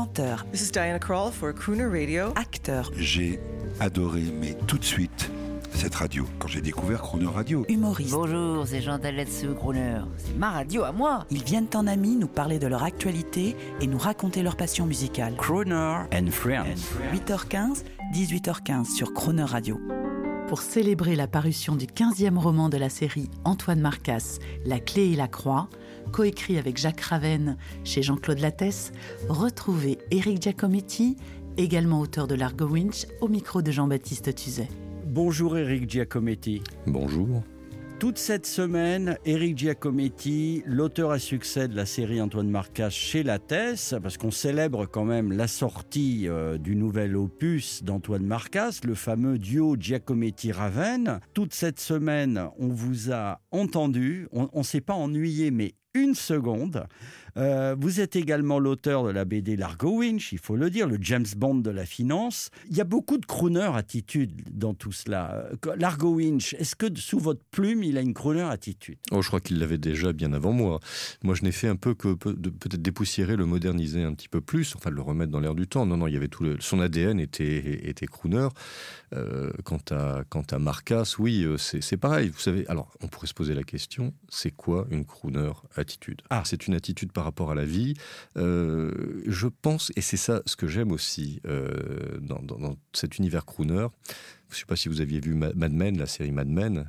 chanteur, This is Diana Krall for Crooner Radio. acteur, J'ai adoré, mais tout de suite, cette radio, quand j'ai découvert Chrono Radio. humoriste. Bonjour, c'est Jean Taletsu Crooner. C'est ma radio à moi. Ils viennent en amis nous parler de leur actualité et nous raconter leur passion musicale. Croner and Friends. 8h15, 18h15 sur Croner Radio. Pour célébrer la parution du 15e roman de la série Antoine Marcas, La clé et la croix, coécrit avec Jacques Ravenne chez Jean-Claude Lattès, retrouvez Éric Giacometti, également auteur de l'Argo Winch, au micro de Jean-Baptiste Tuzet. Bonjour Eric Giacometti. Bonjour. Toute cette semaine, Eric Giacometti, l'auteur à succès de la série Antoine Marcas chez Lattès, parce qu'on célèbre quand même la sortie euh, du nouvel opus d'Antoine Marcas, le fameux duo Giacometti-Raven. Toute cette semaine, on vous a entendu, on ne s'est pas ennuyé, mais une seconde. Euh, vous êtes également l'auteur de la BD Largo Winch, il faut le dire, le James Bond de la finance. Il y a beaucoup de crooner attitude dans tout cela. Euh, Largo Winch, est-ce que sous votre plume, il a une crooner attitude? Oh, je crois qu'il l'avait déjà bien avant moi. Moi, je n'ai fait un peu que peut-être dépoussiérer, le moderniser un petit peu plus, enfin le remettre dans l'air du temps. Non, non, il y avait tout le, son ADN était était crooner. Euh, quant à quant à Marcas, oui, c'est pareil. Vous savez, alors on pourrait se poser la question, c'est quoi une crooner attitude Ah. c'est une attitude par rapport à la vie. Euh, je pense, et c'est ça ce que j'aime aussi euh, dans, cet univers crooner. Je ne sais pas si vous aviez vu Ma- Mad Men, la série Mad Men.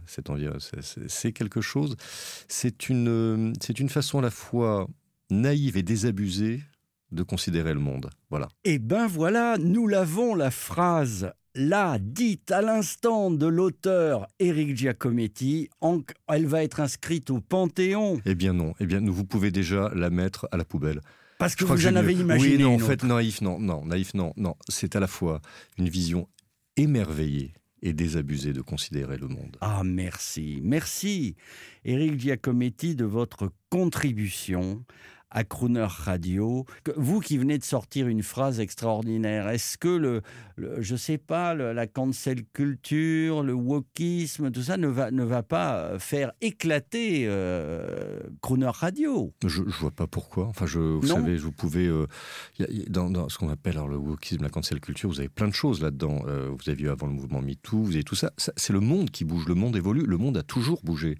C'est quelque chose. C'est une, euh, une façon à la fois naïve et désabusée de considérer le monde. Voilà. Eh ben voilà, nous l'avons, la phrase là, dite à l'instant de l'auteur Eric Giacometti. En- elle va être inscrite au Panthéon. Eh bien non. Eh bien, vous pouvez déjà la mettre à la poubelle. Parce que Je vous que en avez mieux. imaginé Oui, non, en fait, naïf, non, non, naïf, non, non. C'est à la fois une vision émerveillée et désabusée de considérer le monde. Ah, merci. Merci, Eric Giacometti, de votre contribution à Crooner Radio. Vous qui venez de sortir une phrase extraordinaire, est-ce que le, le- je sais pas, le- la cancel culture, le wokisme, tout ça ne va, ne va pas euh, faire éclater euh, Crooner Radio? Je, je vois pas pourquoi. Enfin, je, vous Non. savez, vous pouvez euh, y a- y a- dans, dans ce qu'on appelle alors, le wokisme, la cancel culture, vous avez plein de choses là-dedans. Euh, vous avez avant le mouvement MeToo, vous avez tout ça. Ça, c'est le monde qui bouge, le monde évolue, le monde a toujours bougé.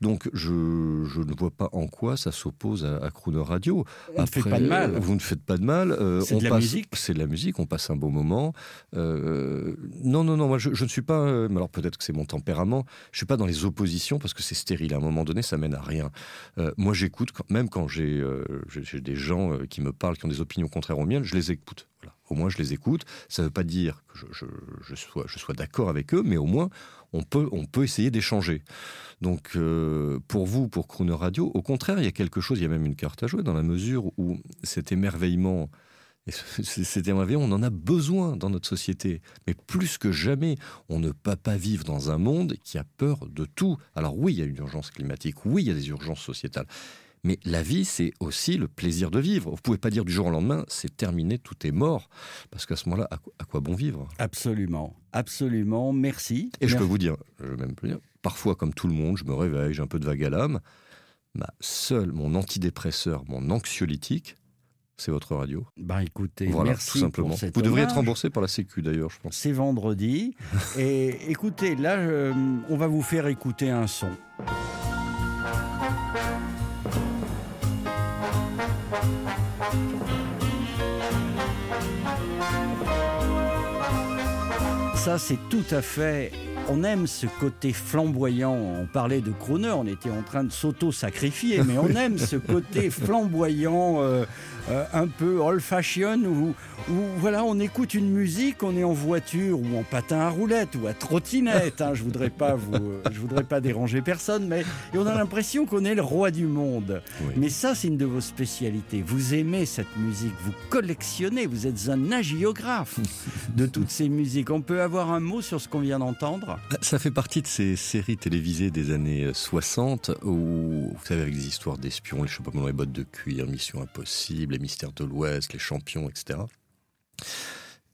Donc, je, je ne vois pas en quoi ça s'oppose à, à Crooner Radio. On ne fait pas de mal. Vous ne faites pas de mal. euh, C'est de la passe- musique. C'est de la musique. On passe un beau moment. Euh, non, non, non. Moi, je, je ne suis pas. euh, alors peut-être que c'est mon tempérament. Je suis pas dans les oppositions parce que c'est stérile. À un moment donné, ça mène à rien. Moi, j'écoute, même quand j'ai des gens qui me parlent, qui ont des opinions contraires aux miennes, je les écoute. Au moins, je les écoute. Ça ne veut pas dire que je, sois, d'accord avec eux, mais au moins, on peut, essayer d'échanger. Donc, euh, pour vous, pour Crooner Radio, au contraire, il y a quelque chose, il y a même une carte à jouer, dans la mesure où cet émerveillement, et cet émerveillement, on en a besoin dans notre société. Mais plus que jamais, on ne peut pas vivre dans un monde qui a peur de tout. Alors oui, il y a une urgence climatique, oui, il y a des urgences sociétales. Mais la vie, c'est aussi le plaisir de vivre. Vous pouvez pas dire du jour au lendemain, c'est terminé, tout est mort. Parce qu'à ce moment-là, à, quoi- à quoi bon vivre? Absolument, absolument. Merci. Et je peux vous dire, je vais même plus dire, parfois comme tout le monde, je me réveille, j'ai un peu de vague à l'âme. Ma seule, mon antidépresseur, mon anxiolytique, c'est votre radio. Ben écoutez, voilà, merci tout simplement. pour cet Vous devriez être remboursé par la Sécu d'ailleurs, je pense. C'est vendredi. Et écoutez, là, euh, on va vous faire écouter un son. Ça, c'est tout à fait. On aime ce côté flamboyant. On parlait de crooner, on était en train de s'auto-sacrifier, mais on aime ce côté flamboyant, euh, euh, un peu old-fashion, où, où, voilà, on écoute une musique, on est en voiture ou en patin à roulette ou à trottinette. hein, je voudrais pas vous, euh, je voudrais pas déranger personne, mais et on a l'impression qu'on est le roi du monde. Oui. Mais ça, c'est une de vos spécialités. Vous aimez cette musique, vous collectionnez, vous êtes un agiographe de toutes ces musiques. On peut avoir un mot sur ce qu'on vient d'entendre? Ça fait partie de ces séries télévisées des années 60 où, vous savez, avec des histoires d'espions, les chapeaux les bottes de cuir, Mission Impossible, les mystères de l'Ouest, les champions, etc.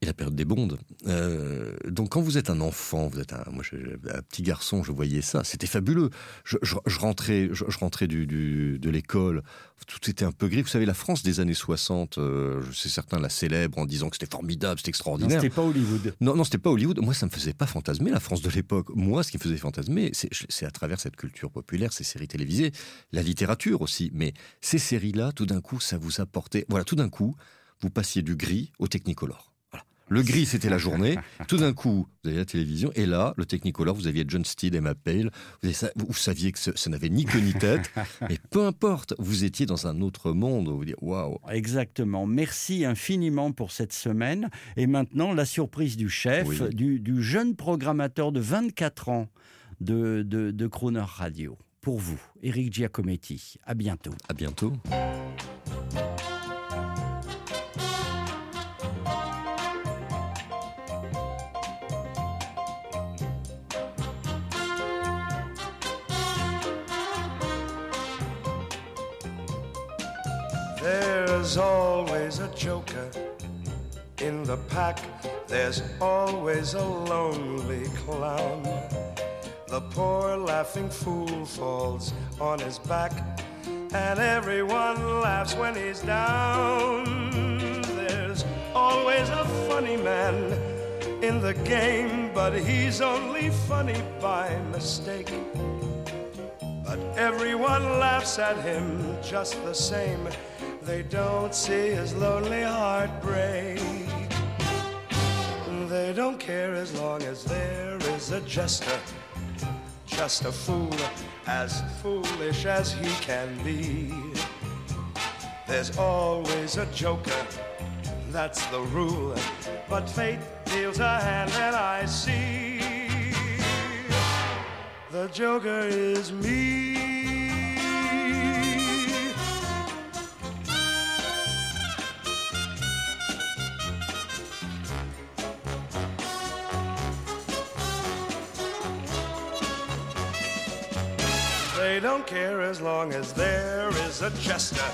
Et la période des bondes. Euh, donc quand vous êtes un enfant, vous êtes un, moi, un petit garçon, je voyais ça, c'était fabuleux. Je, rentrais, je, rentrais du, de l'école, tout était un peu gris. Vous savez, la France des années 60, euh, je sais certains la célèbrent en disant que c'était formidable, c'était extraordinaire. C'était pas Hollywood. Non, non, c'était pas Hollywood. Moi, ça me faisait pas fantasmer la France de l'époque. Moi, ce qui me faisait fantasmer, c'est à travers cette culture populaire, ces séries télévisées, la littérature aussi. Mais ces séries-là, tout d'un coup, ça vous apportait. Voilà, tout d'un coup, vous passiez du gris au technicolor. Le gris, c'était la journée. Tout d'un coup, vous avez la télévision. Et là, le Technicolor, vous aviez John Steed, Emma Pale. Vous, vous saviez que ça, n'avait ni queue ni tête. mais peu importe, vous étiez dans un autre monde. Vous dites, waouh. Exactement. Merci infiniment pour cette semaine. Et maintenant, la surprise du chef, du, jeune programmateur de 24 ans de, de, de Croner Radio. Pour vous, Eric Giacometti. À bientôt. À bientôt. There's always a joker in the pack. There's always a lonely clown. The poor laughing fool falls on his back, and everyone laughs when he's down. There's always a funny man in the game, but he's only funny by mistake. But everyone laughs at him just the same they don't see his lonely heart break. They don't care as long as there is a jester, just a fool, as foolish as he can be. There's always a joker, that's the rule. But fate deals a hand, and I see the joker is me. They don't care as long as there is a jester,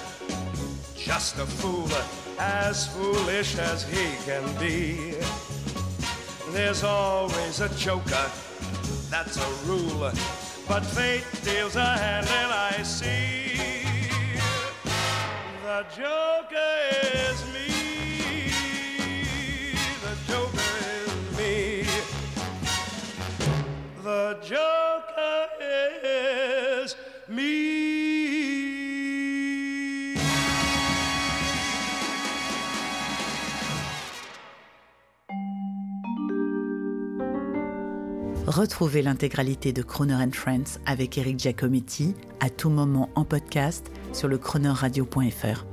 just a fool, as foolish as he can be. There's always a joker, that's a rule, but fate deals a hand and I see the joker Retrouvez l'intégralité de Croner Friends avec Eric Giacometti à tout moment en podcast sur le chroneurradio.fr.